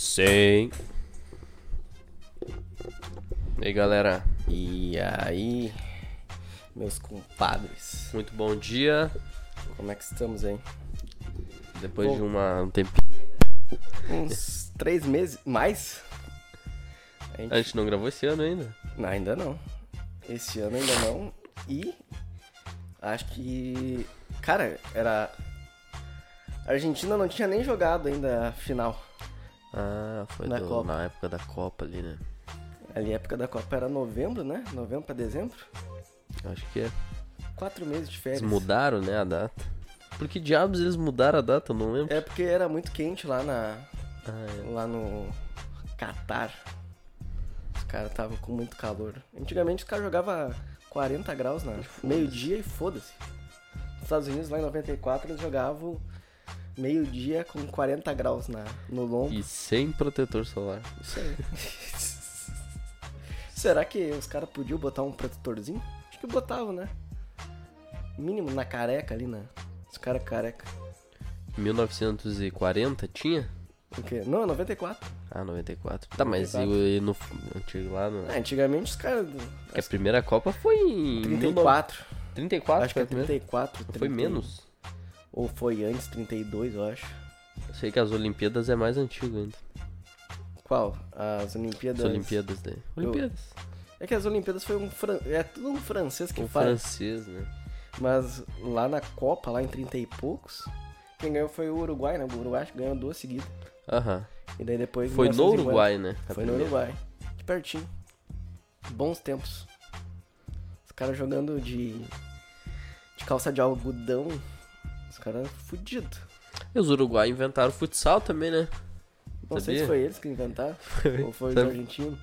Sim. E aí, galera? E aí, meus compadres, Muito bom dia. como é que estamos aí? Depois Bom. de uma, um tempinho. Uns três meses, mais? A gente- A gente não gravou esse ano ainda. Não, ainda não. Esse ano ainda não. E acho que, cara, era a Argentina não tinha nem jogado ainda a final. Ah, foi Na do- Copa. na época da Copa ali, né? Ali a época da Copa era novembro, né? Novembro pra dezembro. Acho que é. Quatro meses de Eles férias. mudaram, né, a data. Por que diabos eles mudaram a data? Eu não lembro. É porque era muito quente lá na Ah, é. lá no Catar. Os caras estavam com muito calor. Antigamente os caras jogavam 40 graus na meio-dia e foda-se. Nos Estados Unidos, lá em 94, eles jogavam meio-dia com 40 graus na, no lombo. E sem protetor solar. Isso aí. Será que os caras podiam botar um protetorzinho? Acho que botavam, né? Mínimo na careca ali, né? Os caras careca. 1940 tinha? O quê? Não, é 94. Ah, 94. Tá, mas e, 94. e no antigo lá no. É, antigamente os caras. Que a primeira Copa foi em 34. 34 Acho que foi é a primeira? 34. Foi 30. menos. Ou foi antes, 32, eu acho. Eu sei que as Olimpíadas é mais antigo ainda. Qual? As Olimpíadas. As Olimpíadas daí. Olimpíadas. É que as Olimpíadas foi um. Fran... É tudo um francês que O faz. francês, né? Mas lá na Copa, lá em 30 e poucos, quem ganhou foi o Uruguai, né? O Uruguai ganhou duas seguidas. Aham. E daí depois. Foi no 1950, Uruguai, né? A Foi no primeira. Uruguai. De pertinho. Bons tempos. Os caras jogando de. de calça de algodão. Os caras fudidos. E os Uruguai inventaram futsal também, né? Não sei se foi eles que inventaram. ou foi os argentinos.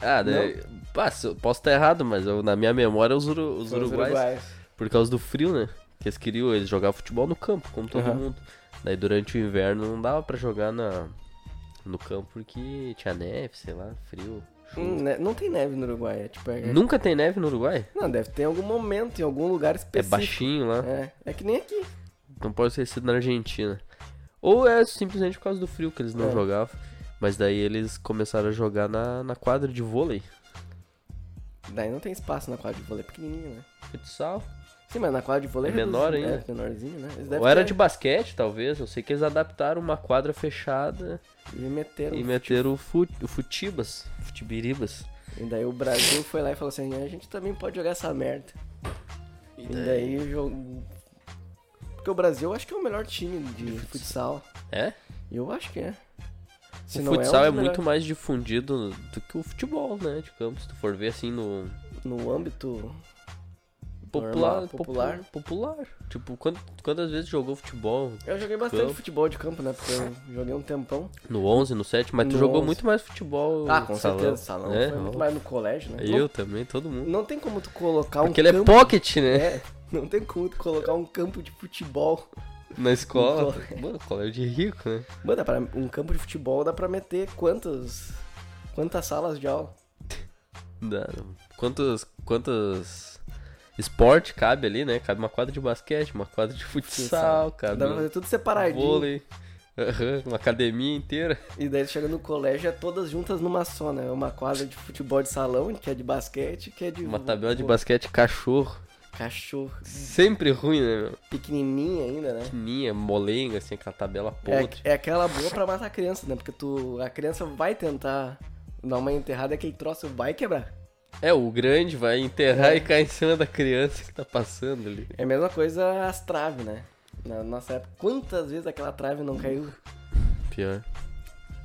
Ah, daí... Pá, posso estar errado, mas eu- na minha memória os, uru... os Foi os uruguais, uruguaios. por causa do frio, né? Que eles queriam eles jogar futebol no campo, como todo Aham. mundo. Daí durante o inverno não dava pra jogar na... no campo porque tinha neve, sei lá, frio. Chuva. Hum, né, Não tem neve no Uruguai. É, tipo, é... Nunca tem neve no Uruguai? Não, deve ter em algum momento, em algum lugar É específico. baixinho lá. É, é que nem aqui. Não pode ter sido na Argentina. Ou é simplesmente por causa do frio que eles não É. jogavam. Mas daí eles começaram a jogar na, na quadra de vôlei. Daí não tem espaço na quadra de vôlei, é pequenininho, né? Futsal. Sim, mas na quadra de vôlei É menor reduzido, ainda. É, menorzinho, né? Eles Ou era ter- de basquete, talvez. Eu sei que eles adaptaram uma quadra fechada E meteram. e meteram o, fut, o futibas. Futibiribas. E daí o Brasil foi lá e falou assim: a gente também pode jogar essa merda. E daí o jogo. Porque o Brasil eu acho que é o melhor time de futsal. É? Eu acho que é. Se o não futsal um é, dos muito melhores- mais difundido do que o futebol, né? De campo. Se tu for ver assim no No âmbito popular. Popular. popular. Tipo, quant- quantas vezes jogou futebol? Eu joguei bastante Campo. futebol de campo, né? Porque eu joguei um tempão. No 11, no 7, mas tu No jogou 11. muito mais futebol. Ah, com salão. certeza. Salão É, foi muito mais no colégio, né? Eu também, todo mundo. Não, não tem como tu colocar um Porque ele é campo... pocket, né? É, não tem como tu colocar um campo de futebol. Na escola. No Mano, colégio de rico, né? Mano, dá pra, um campo de futebol dá pra meter quantas... Quantas salas de aula? Dá. Quantos. Quantos. Esporte cabe ali, né? Cabe uma quadra de basquete, uma quadra de futsal, cabe. Dá pra fazer tudo separadinho. vôlei. aham, uma academia inteira. E daí chega no colégio, é todas juntas numa só, né? Uma quadra de futebol de salão, que é de basquete, que é de... Uma tabela de basquete cachorro. Cachorro. Sempre ruim, né, meu? Pequenininha ainda, né? Pequenininha, molenga, assim, aquela tabela É, podre. é aquela boa pra matar a criança, né? Porque tu, a criança vai tentar dar uma enterrada, aquele troço vai quebrar. É, o grande vai enterrar e cair em cima da criança que tá passando ali. É a mesma coisa as traves, né? Na nossa época, quantas vezes aquela trave não caiu? Pior.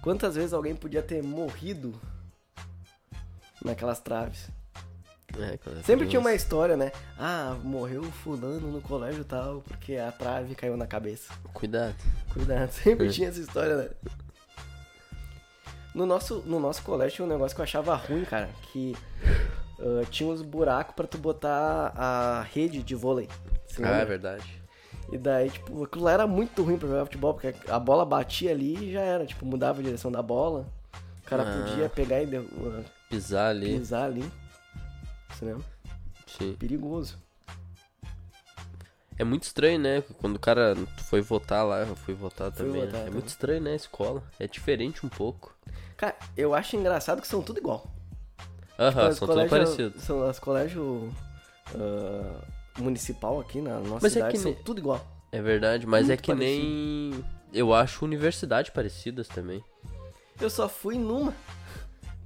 Quantas vezes alguém podia ter morrido naquelas traves? É, é Sempre tinha uma história, né? Ah, morreu fulano no colégio tal, porque a trave caiu na cabeça. Cuidado. Cuidado, sempre É. tinha essa história, né? No nosso, no nosso colégio tinha um negócio que eu achava ruim, cara, que ah, tinha uns buracos pra tu botar a rede de vôlei. Ah, é verdade. E daí, tipo, aquilo lá era muito ruim pra jogar futebol, porque a bola batia ali e já era, tipo, mudava a direção da bola. O cara Ah. podia pegar e uh, Pisar ali. pisar ali. Você lembra? Sim. Perigoso. É muito estranho, né? Quando o cara foi votar lá, eu fui votar Fui também. votar né? É também. muito estranho, né? A escola. É diferente um pouco. Cara, eu acho engraçado que são tudo igual. Aham, Os são colégio- parecidos. São as colégios ah, municipal aqui na nossa Mas é cidade que são nem- tudo igual. É verdade, mas é Muito que nem. Eu acho universidade parecidas também. Eu só fui numa.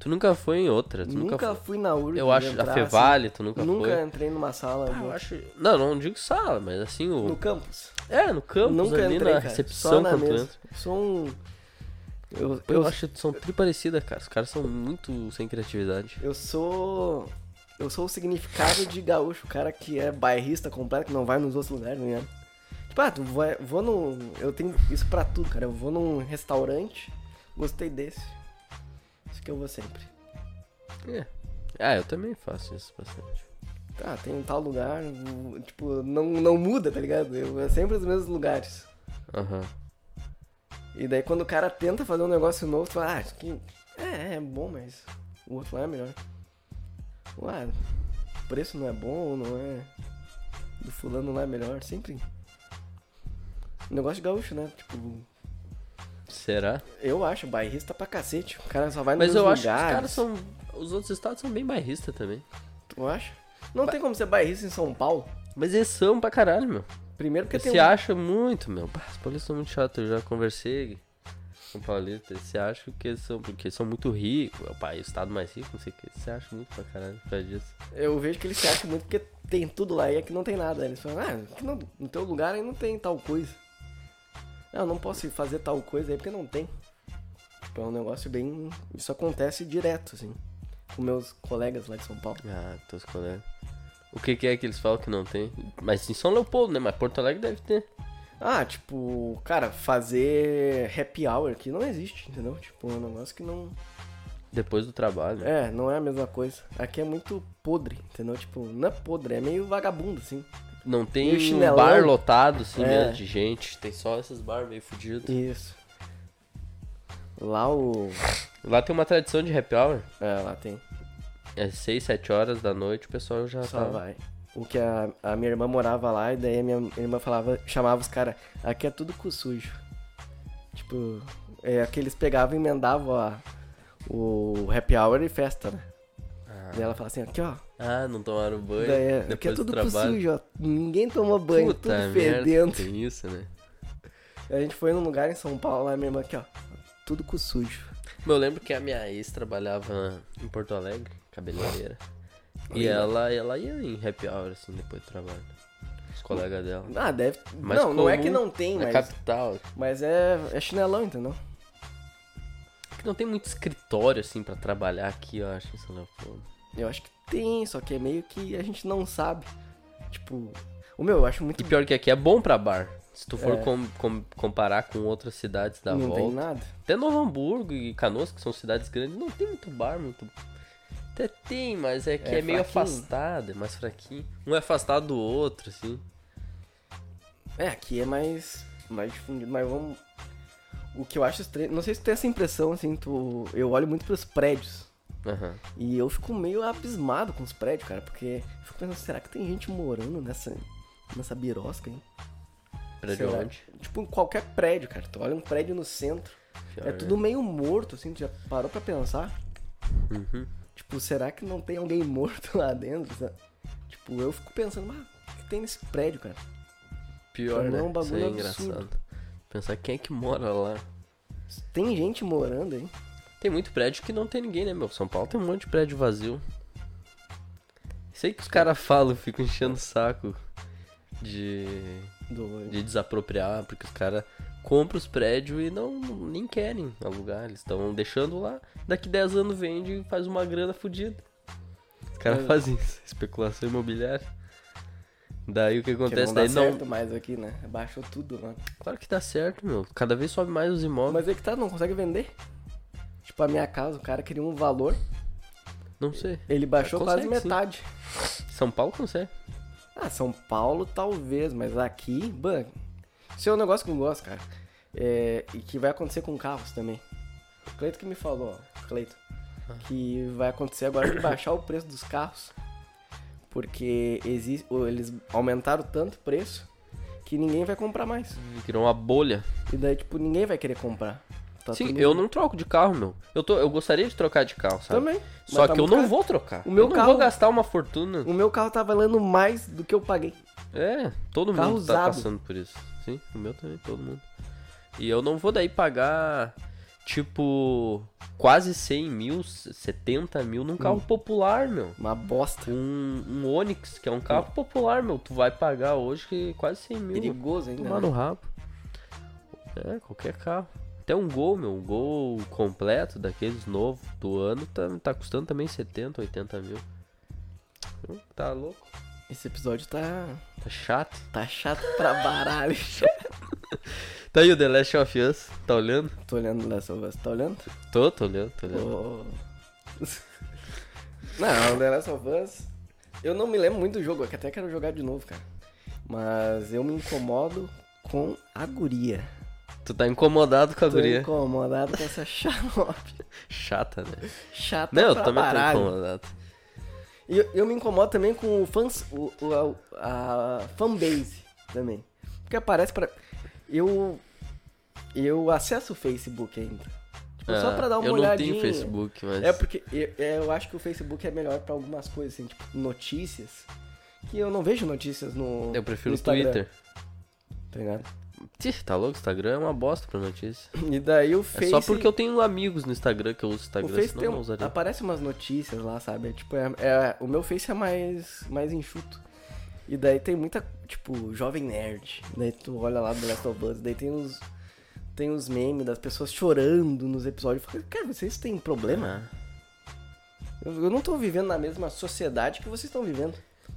Tu nunca foi em outra, tu nunca, Nunca, fui na URG. Eu acho entrar, a Fevale, tu assim. nunca, Nunca foi. entrei numa sala Ah, eu acho. Não, não digo sala, mas assim o. no campus. É, no campus nunca ali entrei, na cara. recepção só na quando tu mesa. entra. Sou um. Eu, Eu, eu, acho que são tri parecidas, cara. Os caras são muito sem criatividade. eu sou. Eu sou o significado de gaúcho, o cara que é bairrista completo, que não vai nos outros lugares, né? Tipo, ah, tu vai, vou no. Eu tenho isso pra tudo, cara. Eu vou num restaurante, gostei desse. Que eu vou sempre. É. Ah, eu também faço isso bastante. Tá, tem um tal lugar, tipo, não, não muda, tá ligado? Eu, é sempre os mesmos lugares. Aham. E daí quando o cara tenta fazer um negócio novo, tu fala, ah, isso aqui é, é bom, mas o outro lá é melhor. Ué, o preço não é bom, não é. Do fulano lá é melhor, sempre. Negócio de gaúcho, né? Tipo, Será? eu acho, bairrista pra cacete. O cara só vai nos Mas eu acho que os lugares. caras são. Os outros estados são bem bairristas também. Tu acha? Não tem como ser bairrista em São Paulo. Mas eles são pra caralho, meu. Primeiro porque Eles tem se um- acham muito, meu. Bah, os paulistas são muito chatos. Eu já conversei com paulistas. Eles se acham que eles são, porque eles são muito ricos. É o país, o estado mais rico, não sei o que. Eles se acham muito pra caralho por causa disso. Eu vejo que eles se acham muito porque tem tudo lá e aqui não tem nada. Eles falam, ah, aqui não, no teu lugar aí não tem tal coisa. Não, eu não posso fazer tal coisa aí porque não tem. Tipo, é um negócio bem. Isso acontece direto, assim. Com meus colegas lá de São Paulo. Ah, teus colegas. O que, que é que eles falam que não tem? Mas em São Leopoldo, né? Mas Porto Alegre deve ter. Ah, tipo, cara, fazer happy hour aqui não existe, entendeu? Tipo, é um negócio que não. Depois do trabalho. né? É, não é a mesma coisa. Aqui é muito podre, entendeu? Tipo, não é podre, é meio vagabundo, assim. Não tem um bar lotado, assim, É. mesmo, de gente. Tem só esses bar meio fudidos. Isso. Lá o. Lá tem uma tradição de happy hour. É, lá tem. É 6, 7 horas da noite, o pessoal já Só tá... vai. O que a, a minha irmã morava lá e daí a minha irmã falava, chamava os caras, aqui é tudo cu sujo. Tipo, é que eles pegavam e emendavam a, o happy hour e festa, né? Ah. Daí ela fala assim, aqui ó, Ah, não tomaram banho daí é, depois aqui é do tudo trabalho. sujo, ó. Ninguém toma banho, Puta tudo merda, fedendo. tem isso, né? A gente foi num lugar em São Paulo lá, minha irmã aqui ó, tudo cu sujo. Eu lembro que a minha ex trabalhava em Porto Alegre, cabeleireira. E ela, ela ia em happy hour, assim, depois do trabalho. Os colegas dela. Ah, deve... Mais não, não é que não tem, Na mas, capital. mas é, é chinelão, entendeu? Que não tem muito escritório, assim, pra trabalhar aqui, eu acho, em São Leopoldo. Eu acho que tem, só que é meio que a gente não sabe. Tipo, o meu, eu acho muito E pior que aqui é bom pra bar. Se tu for É. com- com- comparar com outras cidades da não volta. tem nada. Até Novo Hamburgo e Canoas, que são cidades grandes, não tem muito bar, muito. Até tem, mas é que é, É meio afastado, é mais fraquinho. Um é afastado do outro, assim. É, aqui é mais, mais difundido, mas vamos. O que eu acho estranho. Não sei se tu tem essa impressão, assim, tu. Eu olho muito pros prédios. Aham. E eu fico meio abismado com os prédios, cara, porque eu fico pensando, será que tem gente morando nessa. nessa birosca, hein? Prédio onde? Tipo, em qualquer prédio, cara. Tu olha um prédio no centro. É tudo meio morto, assim, tu já parou pra pensar? Uhum. Tipo, será que não tem alguém morto lá dentro? sabe? Tipo, eu fico pensando, mas o que tem nesse prédio, cara? Pior, Não, né? é um bagulho Isso é absurdo. engraçado. Pensar quem é que mora lá. Tem gente morando aí? Tem muito prédio que não tem ninguém, né, meu? São Paulo tem um monte de prédio vazio. Sei que os caras falam, ficam enchendo o saco de, Do... de desapropriar, porque os caras compram os prédios e não nem querem alugar. Eles estão deixando lá. Daqui 10 anos vende e faz uma grana fodida. Os caras É. fazem isso, especulação imobiliária. Daí o que Que acontece? não dá Daí não. certo mais aqui, né? Baixou tudo lá. Claro que dá certo, meu. Cada vez sobe mais os imóveis. Mas é que tá, não consegue vender. Tipo, a minha casa, o cara queria um valor, Não sei. ele baixou Consegue, quase sim. metade. São Paulo consegue. Ah, São Paulo talvez, mas aqui, ban. Isso é um negócio que eu gosto, cara. É, e que vai acontecer com carros também. O Cleito que me falou, ó, Cleito, que vai acontecer agora de baixar o preço dos carros. Porque existe, eles aumentaram tanto o preço que ninguém vai comprar mais. Virou uma bolha. E daí, tipo, ninguém vai querer comprar. Tá Sim, eu não troco de carro, meu. Eu, tô, eu gostaria de trocar de carro, sabe? Também. Só tá que eu muito não caro. vou trocar. O meu eu não carro- vou gastar uma fortuna. O meu carro tá valendo mais do que eu paguei. É, todo Carro mundo tá usado. passando por isso. Sim, o meu também, todo mundo. E eu não vou daí pagar, tipo, quase 100 mil, 70 mil num Hum. carro popular, meu. Uma bosta. Um, um Onix, que é um carro popular, meu. Tu vai pagar hoje quase 100 mil. Perigoso ainda. Tomar né? no rabo. É, qualquer carro. Até um gol, meu. Um gol completo daqueles novo do ano tá, tá custando também 70, 80 mil. Então, Tá louco. Esse episódio tá, Tá chato. tá chato pra baralho. Tá aí o The Last of Us. Tá olhando? Tô olhando Last of Us. Tá olhando? Tô, tô olhando, tô olhando. Oh. Não, The Last of Us. Eu não me lembro muito do jogo, que até quero jogar de novo, cara. Mas eu me incomodo com a guria. Tu tá incomodado com a Tô guria. incomodado com essa xarope. Chata, né? Chata Não, eu pra também baralho. tô incomodado. E eu, eu me incomodo também com o fãs, o, o- a, a fanbase também. Porque aparece pra. Eu. Eu acesso o Facebook ainda. Tipo, só Ah, pra dar uma eu olhadinha. não tenho Facebook, mas... É porque eu, eu acho que o Facebook é melhor pra algumas coisas, assim, tipo, notícias. Que eu não vejo notícias no. Eu prefiro no o Instagram, Twitter. Tá ligado? Tá louco? Instagram é uma bosta pra notícia. E daí o É Face. só porque eu tenho amigos no Instagram que eu uso O Instagram, Face senão tem não usaria. aparece umas notícias lá, sabe? É, tipo, é, é- o meu Face é mais, mais enxuto. E daí tem muita, tipo, jovem nerd. Daí tu olha lá do Last of Us, daí tem os tem os memes das pessoas chorando nos episódios. Fico, Cara, vocês têm problema? Ah, Eu, eu não tô vivendo na mesma sociedade que vocês estão vivendo.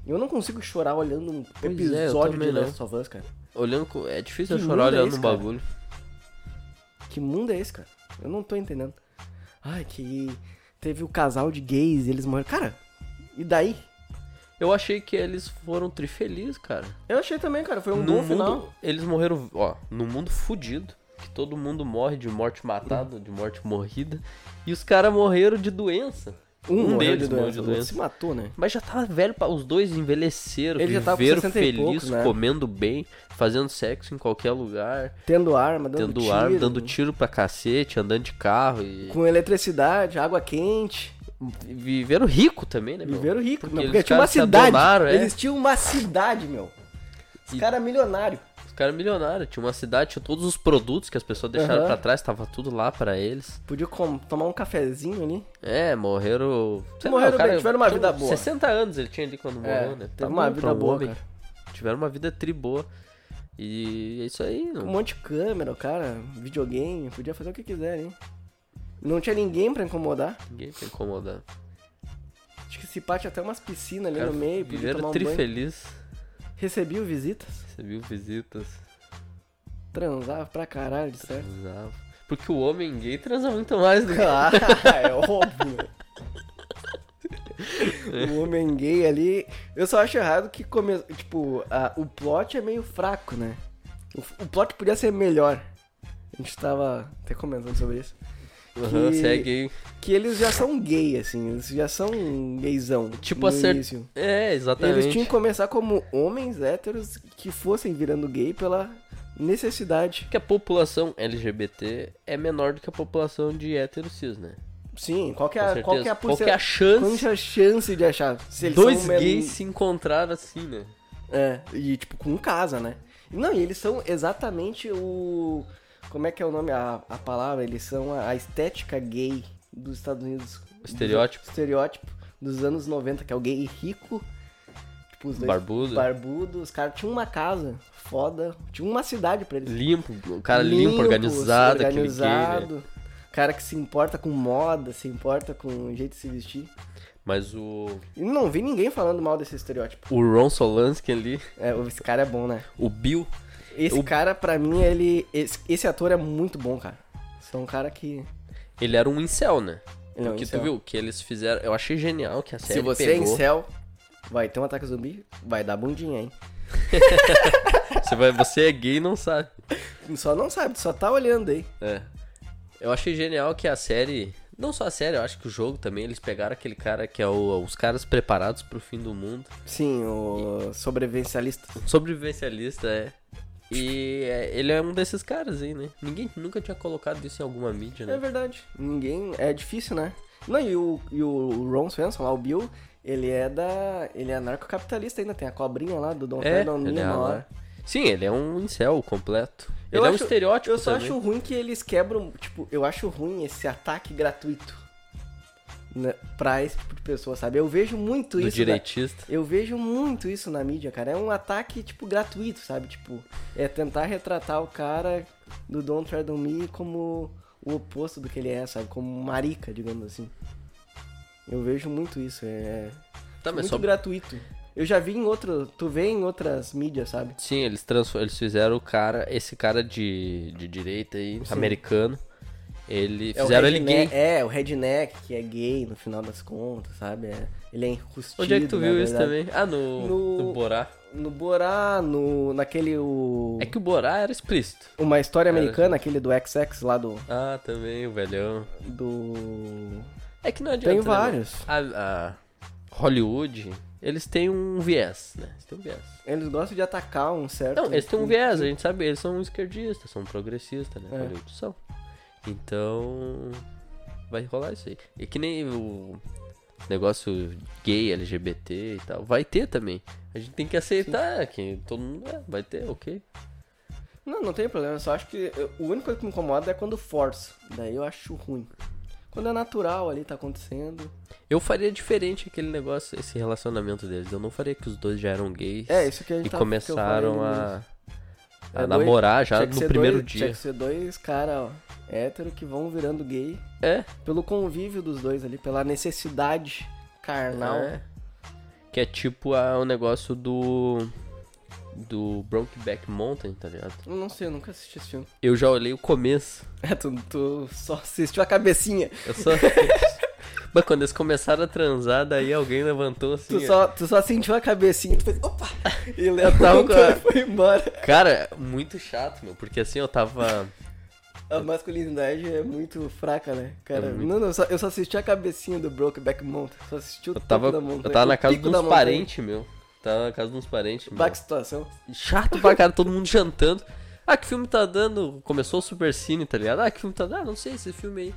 Eu não consigo chorar olhando um Pois é, episódio também de. Last of Us, cara. Olhando com... É difícil Que eu chorar é olhando esse, um cara? bagulho. Que mundo é esse, cara? Eu não tô entendendo. Ai, que teve o casal de gays e eles morreram. Cara, e daí? Eu achei que eles foram trifelizes, cara. Eu achei também, cara. Foi um no bom mundo, final. Eles morreram, ó, no mundo fudido. Que todo mundo morre de morte matada, de morte morrida. E os caras morreram de doença. Um, Um deles de morreu de doença. se matou, né? Mas já tava velho, pra... os dois envelheceram, Ele já tava com viveram 60 felizes, poucos, né? comendo bem, fazendo sexo em qualquer lugar, Tendo arma, dando tendo tiro, ar, dando tiro pra cacete, andando de carro e Com eletricidade, água quente. viveram rico também, né, meu? Viveram rico. Porque Não, eles porque tinha uma cidade. adonaram, é. Eles tinham uma cidade, meu. Os E- caras milionários. Os caras milionários, tinha uma cidade, tinha todos os produtos que as pessoas deixaram Aham. pra trás, tava tudo lá pra eles. Podiam com- tomar um cafezinho ali. É, morreram. sei Morreram cara bem, tiveram uma vida boa. 60 anos ele tinha ali quando morreu, né? teve Tá uma vida um boa, homem. cara. Tiveram uma vida tri boa. E é isso aí, Um monte de câmera, o cara, videogame, podia fazer o que quiser, hein? Não tinha ninguém pra incomodar. Ninguém pra incomodar. Acho que se pate até umas piscinas ali Cara, no meio, podia viveram tomar um tri banho. Recebiam visitas, Recebiam visitas. transava pra caralho, de certo. Transava. Porque o homem gay transa muito mais do que. Ah, é óbvio. o homem gay ali. Eu só acho errado que come... tipo, a- o plot é meio fraco, né? O, o plot podia ser melhor. A gente tava até comentando sobre isso. Aham, que- você é gay. Que eles já são gay, assim. Eles já são gaysão. Tipo, início. É, exatamente. Eles tinham que começar como homens héteros que fossem virando gay pela necessidade. que a população LGBT é menor do que a população de hétero cis, né? Sim, qual que é, a- qual que é a Qual que é a chance Qual é a chance de achar? Se eles dois gays se encontrar assim, né? É, e tipo, com casa, né? Não, e eles são exatamente o. Como é que é o nome? A, a palavra? Eles são a, a estética gay dos Estados Unidos. Estereótipo. Dos, estereótipo dos anos 90, que é o gay rico. Tipo, os dois. Barbudo. Barbudo. Os caras tinham uma casa foda. Tinha uma cidade pra eles. Limpo, um cara limpo, organizado, aquele gay, né? organizado. Cara que se importa com moda, se importa com o jeito de se vestir. Mas o. Não vi ninguém falando mal desse estereótipo. O Ron Solansky ali, É, esse cara é bom, né? o Bill. Esse O- cara, pra mim, ele. Esse, esse ator é muito bom, cara. Esse é um cara que. Ele era um incel, né? Ele é um Porque incel. tu viu que eles fizeram. Eu achei genial que a série Se você pegou. é incel, vai ter um ataque zumbi, vai dar bundinha, hein? Você, vai, você é gay e não sabe. Só não sabe, só tá olhando aí. É. Eu achei genial que a série. Não só a série, eu acho que o jogo também, eles pegaram aquele cara que é o, os caras preparados pro fim do mundo. Sim, o sobrevivencialista. Sobrevivencialista, é. E é, ele é um desses caras aí, né? Ninguém nunca tinha colocado isso em alguma mídia, É né? verdade. Ninguém. É difícil, né? Não, e o, e o Ron Swenson, lá, o Bill, ele é da. Ele é anarcocapitalista ainda, tem a cobrinha lá do Don É, Ferdinand é lá. Sim, ele é um incel completo. Eu ele é um acho- estereótipo Eu só também. acho ruim que eles quebram. Tipo, eu acho ruim esse ataque gratuito. Né, pra esse tipo de pessoa, sabe? Eu vejo muito do isso. direitista. Eu vejo muito isso na mídia, cara. É um ataque, tipo, gratuito, sabe? Tipo, é tentar retratar o cara do Don't Tread on Me como o oposto do que ele é, sabe? Como marica, digamos assim. Eu vejo muito isso. É Tá, mas muito só... gratuito. Eu já vi em outro. Tu vê em outras mídias, sabe? Sim, eles, transfor... eles fizeram o cara, esse cara de, de direita aí, Sim. americano, ele É fizeram ele gay. É, o redneck, que é gay no final das contas, sabe? É- ele é enrustido. Onde é que tu viu isso também? Ah, no, No- no Borá. No Borá, no, naquele. O... É que o Borá era explícito. Uma história Era, americana, aquele do XX lá do. Ah, também, o velhão. do... É que não adianta. Tem né, vários. mano? A, a Hollywood, eles têm um viés, né? Eles têm um viés. Eles gostam de atacar um certo. Não, eles têm um viés, a gente sabe, eles são esquerdistas, são progressistas, né? É. Hollywood são. Então, vai rolar isso aí. E que nem o negócio gay, LGBT e tal, vai ter também. A gente tem que aceitar que todo mundo é, vai ter, ok. Não, não tem problema. Eu só acho que. eu- o único que me incomoda é quando força. Daí eu acho ruim. Quando é natural ali, tá acontecendo. Eu faria diferente aquele negócio, esse relacionamento deles. Eu não faria que os dois já eram gays É, isso que a gente e tá, começaram a. a É, dois- namorar já tinha que no primeiro dois- Tinha dia. que ser dois caras hétero que vão virando gay É, pelo convívio dos dois ali, pela necessidade carnal. É. Que é tipo a, o negócio do. Do Brokeback Mountain, tá ligado? Eu não sei, eu nunca assisti esse filme. Eu já olhei o começo. É, tu, tu só assistiu a cabecinha. Eu só. Mas quando eles começaram a transar, daí alguém levantou assim. Tu só, tu só sentiu a cabecinha, tu fez, opa! E levantou Tava- e foi embora. Cara, muito chato, meu. Porque assim eu tava. A masculinidade é muito fraca, né? Cara, É muito- não, não, eu só, eu só assisti a cabecinha do Brokeback Mountain. Só assisti o Eu tava, da montanha. eu tava na casa de uns parentes, meu. Tava na casa de uns parentes, meu. Bah, que situação. Chato pra cara, todo mundo jantando. Ah, que filme tá dando? Começou o Super Cine, tá ligado? Ah, que filme tá dando? Ah, não sei esse filme aí.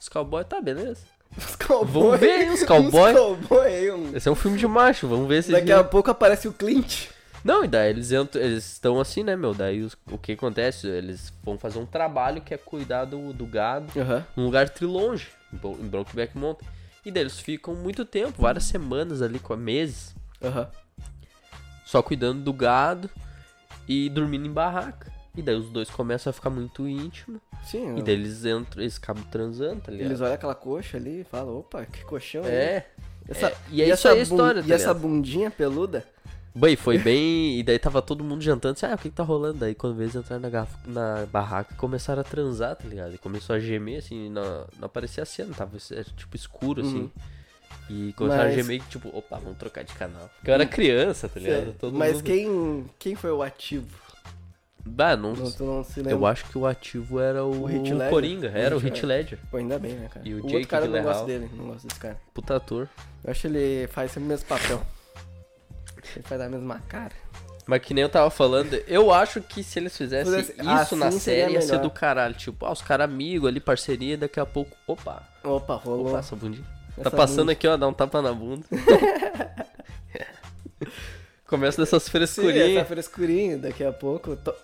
Os cowboys, tá, beleza. Os cowboys. Vamos ver os cowboy. Os cowboy aí, um... Esse é um filme de macho, vamos ver se. Daqui a pouco aparece o Clint. Não, e daí eles entram, eles estão assim, né, meu? Daí os- o que acontece? Eles vão fazer um trabalho que é cuidar do, do gado Aham. num lugar trilonge, em Bro- em Brokeback Mountain. E daí eles ficam muito tempo, várias semanas ali, meses, Aham. só cuidando do gado e dormindo em barraca. E daí os dois começam a ficar muito íntimos. Sim, E daí eles entram, eles acabam transando, tá ligado? eles olham aquela coxa ali e falam, opa, que colchão. É. Essa, é, e é isso aí a história, tá E essa bundinha peluda? Bem, foi bem. E daí tava todo mundo jantando assim, ah, o que que tá rolando? Daí quando eles entraram na, na barraca começaram a transar, tá ligado? E começou a gemer, assim, não, não aparecia a cena, tava era, tipo escuro, assim. E começaram Mas- a gemer, tipo, opa, vamos trocar de canal. Porque eu era criança, tá ligado? Mas mundo... quem, quem foi o ativo? Bah, não. Não, não se lembra? Eu acho que o ativo era o, O. Coringa, era o Hit Ledger. Pô, ainda bem, né, cara? E o o Jake outro cara eu não Gyllenhaal. gosto dele, não gosto desse cara. Puta ator. Eu acho que ele faz sempre o mesmo papel. Ele faz a mesma cara. Mas que nem eu tava falando, eu acho que se eles fizessem Fizesse- isso na assim seria série ia ser do caralho. Tipo, ah, os caras amigos ali, parceria, daqui a pouco, opa, Opa, rolou. opa, essa bundinha. Essa tá passando bunda. aqui, ó, dá um tapa na bunda. Começa dessas Sim, frescurinhas. essa frescurinha, daqui a pouco to...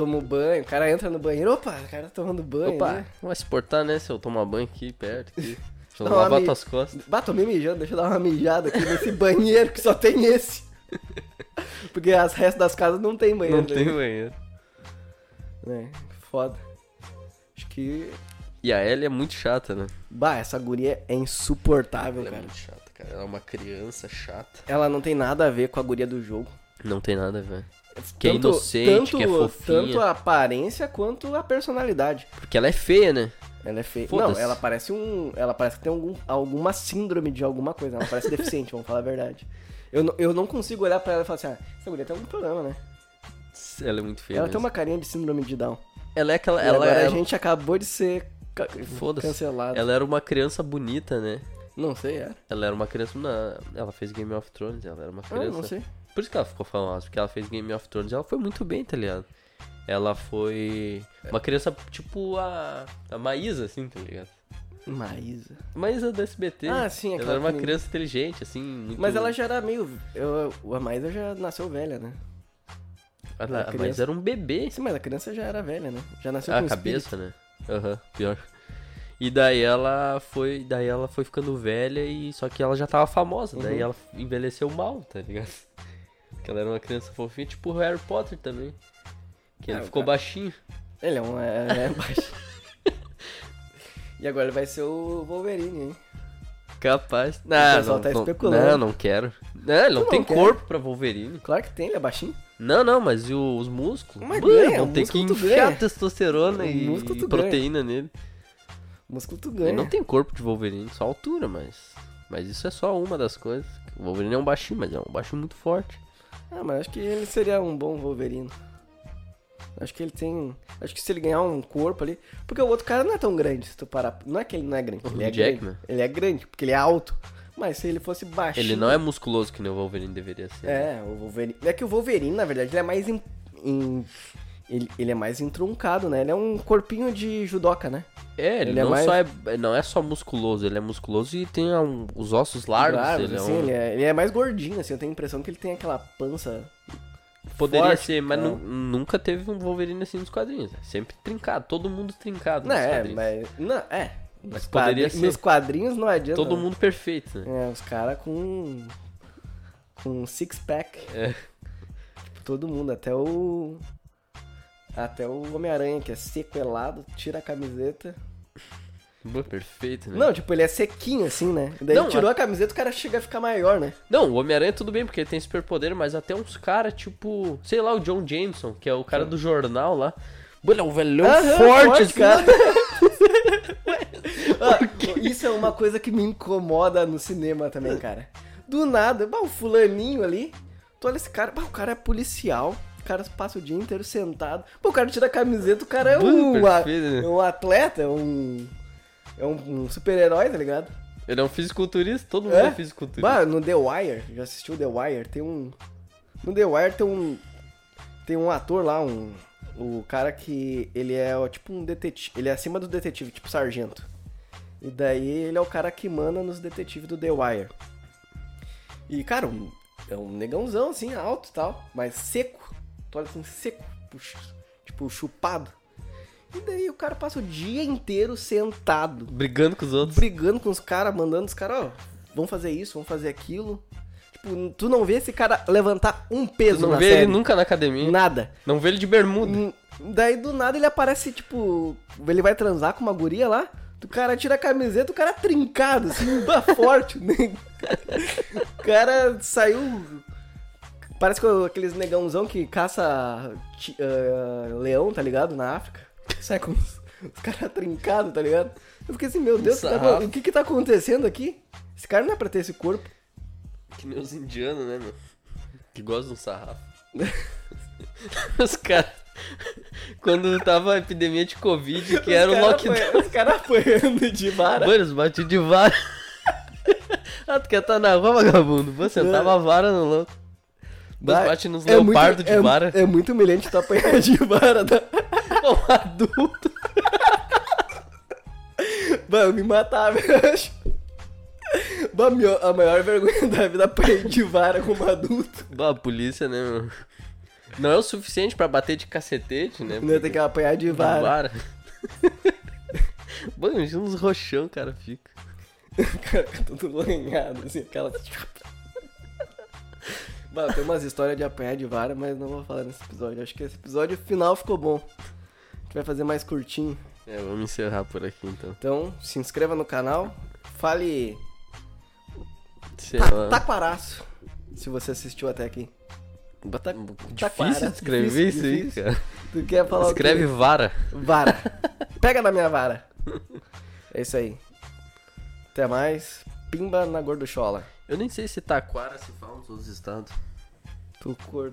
toma um banho, o cara entra no banheiro, opa, o cara tá tomando banho. Opa, né? vai se portar, né? Se eu tomar banho aqui perto. Aqui. Deixa eu lavar mi- tuas costas. Bah, tô me mijando, deixa eu dar uma mijada aqui nesse banheiro que só tem esse. Porque as restas das casas não tem banheiro. Não tem né? banheiro. É, foda. Acho que. E a Ellie é muito chata, né? Bah, essa guria é insuportável, Ela é cara. muito chata, cara. Ela é uma criança chata. Ela não tem nada a ver com a guria do jogo. Não tem nada a ver. Que é inocente, que é fofinha. Tanto a aparência quanto a personalidade. Porque ela é feia, né? Ela é feia. Não, ela parece um. Ela parece que tem algum, alguma síndrome de alguma coisa. Ela parece deficiente, vamos falar a verdade. Eu, não- eu não consigo olhar pra ela e falar assim, ah, essa mulher tem algum problema, né? Ela é muito feia. ela mesmo. tem uma carinha de síndrome de Down. Ela é aquela. Ela, agora é... a gente acabou de ser ca- Foda-se. cancelado. ela era uma criança bonita, né? Não sei, é. Ela era uma criança. Na... Ela fez Game of Thrones, ela era uma Ah, criança. não sei. Por isso que ela ficou famosa, porque ela fez Game of Thrones e ela foi muito bem, tá ligado? Ela foi uma criança tipo a, a Maísa, assim, tá ligado? Maísa. A Maísa do SBT. Ah, sim, Ela aquela era uma criança inteligente, assim. Muito... Mas ela já era meio. Eu, a Maísa já nasceu velha, né? Ela- a mas criança- era um bebê. Sim, mas a criança já era velha, né? Já nasceu A com cabeça, né? Aham, pior. E daí ela foi. Daí ela foi ficando velha e. Só que ela já tava famosa. Daí Uhum. ela envelheceu mal, tá ligado? Porque ela era uma criança fofinha, tipo o Harry Potter também. Que ele Ah, o ficou cara- baixinho. Ele é um. É, é baixo. e agora ele vai ser o Wolverine, hein? Capaz. Não, pessoal não, tá não, especulando. Não, não quero. Não, ele não não tem corpo pra Wolverine. Claro que tem, ele é baixinho. Não, não, mas e o- os músculos? Mas Mano, ganha, vão o ter que enfiar ganha. testosterona O e, proteína nele. O músculo tu Ele ganha. não tem corpo de Wolverine, só altura, mas. Mas isso é só uma das coisas. O Wolverine é um baixinho, mas é um baixinho muito forte. Ah, mas acho que ele seria um bom Wolverine. Acho que ele tem. Acho que se ele ganhar um corpo ali. Porque o outro cara não é tão grande, se tu parar. Não é que ele não é grande. Ele é Jackman? grande. Ele é grande, porque ele é alto. Mas se ele fosse baixinho. Ele não é musculoso que nem o Wolverine deveria ser. né? É, o Wolverine. É que o Wolverine, na verdade, ele é mais. em- em- Ele, ele é mais entroncado, né? Ele é um corpinho de judoca, né? É, ele, Ele é não, mais- só é, não é só musculoso, ele é musculoso e tem um- os ossos largos. Claro, ele, é assim, um- ele, é, ele é mais gordinho, assim. Eu tenho a impressão que ele tem aquela pança. Poderia forte, ser, mas é. nu- nunca teve um Wolverine assim nos quadrinhos. É sempre trincado, todo mundo trincado Não, nos é, quadrinhos. mas. Não, é. Mas Nos poderia ser. Nos quadrinhos não adianta. Todo mundo perfeito, né? É, os caras com. Com six pack. É. Tipo, todo mundo, até o. Até o Homem-Aranha, que é sequelado, tira a camiseta. Pô, Perfeito, né? Não, tipo, ele é sequinho assim, né? Daí Não, ele tirou a camiseta, o cara chega a ficar maior, né? Não, o Homem-Aranha tudo bem, porque ele tem superpoder, mas até uns caras, tipo, sei lá, o John Jameson, que é o cara do jornal lá. Mano, é um velhão Aham, forte, forte, cara. Ah, isso é uma coisa que me incomoda no cinema também, cara. Do nada, bah, o fulaninho ali, tu olha esse cara, bah, o cara é policial, o cara passa o dia inteiro sentado. Pô, o cara tira a camiseta, o cara é um, Perfeito, né? é um atleta, é um, é um, um super-herói, tá ligado? Ele é um fisiculturista, todo mundo É? é, fisiculturista. Bah, no The Wire, já assistiu The Wire? Tem um. No The Wire tem um. Tem um ator lá, um. O cara que. Ele é ó, tipo um detetive. Ele é acima do detetive, tipo sargento. E daí ele é o cara que manda nos detetives do The Wire. E, cara, um- é um negãozão assim, alto e tal, mas seco. Tu olha assim, seco. puxa, Tipo, chupado. E daí o cara passa o dia inteiro sentado Brigando com os outros. brigando com os caras, mandando os caras, ó, vamos fazer isso, vamos fazer aquilo. Tipo, tu não vê esse cara levantar um peso Tu não na vê série. ele nunca na academia. Nada. Não vê ele de bermuda. Hum, Daí do nada ele aparece, tipo, ele vai transar com uma guria lá, o cara tira a camiseta, o cara é trincado, assim, forte. né? o cara saiu. Parece que aqueles negãozão que caça ah, leão, tá ligado? Na África. Sai com os, os caras trincados, tá ligado? Eu fiquei assim, meu Deus, o que tá- o que que tá acontecendo aqui? Esse cara não é pra ter esse corpo. Que nem os indianos, né, meu? Que gostam de um sarrafo. os caras. Quando tava a epidemia de Covid, que era o Os lockdown. apanha- Os caras apanhando de vara. Mano, eles batiam de vara. ah, tu quer estar na rua, vagabundo? Você sentava a vara no louco. Mas Vai- bate nos é muito- leopardos de é- vara. É muito humilhante tu apanhar de vara. Tá? Um adulto. Bah, eu me matava, eu acho. Bah, a maior- vergonha da vida é apanhar de vara como adulto. Bah, a polícia, né, meu? Não é o suficiente pra bater de cacetete, né? Não ia ter que apanhar de vara. vara. Mano, imagina uns roxão, cara, fica. Cara todo lanhado, assim, aquela. Tem umas histórias de apanhar de vara, mas não vou falar nesse episódio. Acho que esse episódio final ficou bom. A gente vai fazer mais curtinho. É, vamos encerrar por aqui então. Então, se inscreva no canal. Fale Sei ta lá. taquaraço, se você assistiu até aqui. Bata- Taquara, Difícil de escrever difícil, isso aí, difícil. cara. Tu quer falar Escreve vara. Vara. Pega na minha vara. É isso aí. Até mais. Pimba na gorduchola. Eu nem sei se Taquara se fala nos outros estados. Tu cor...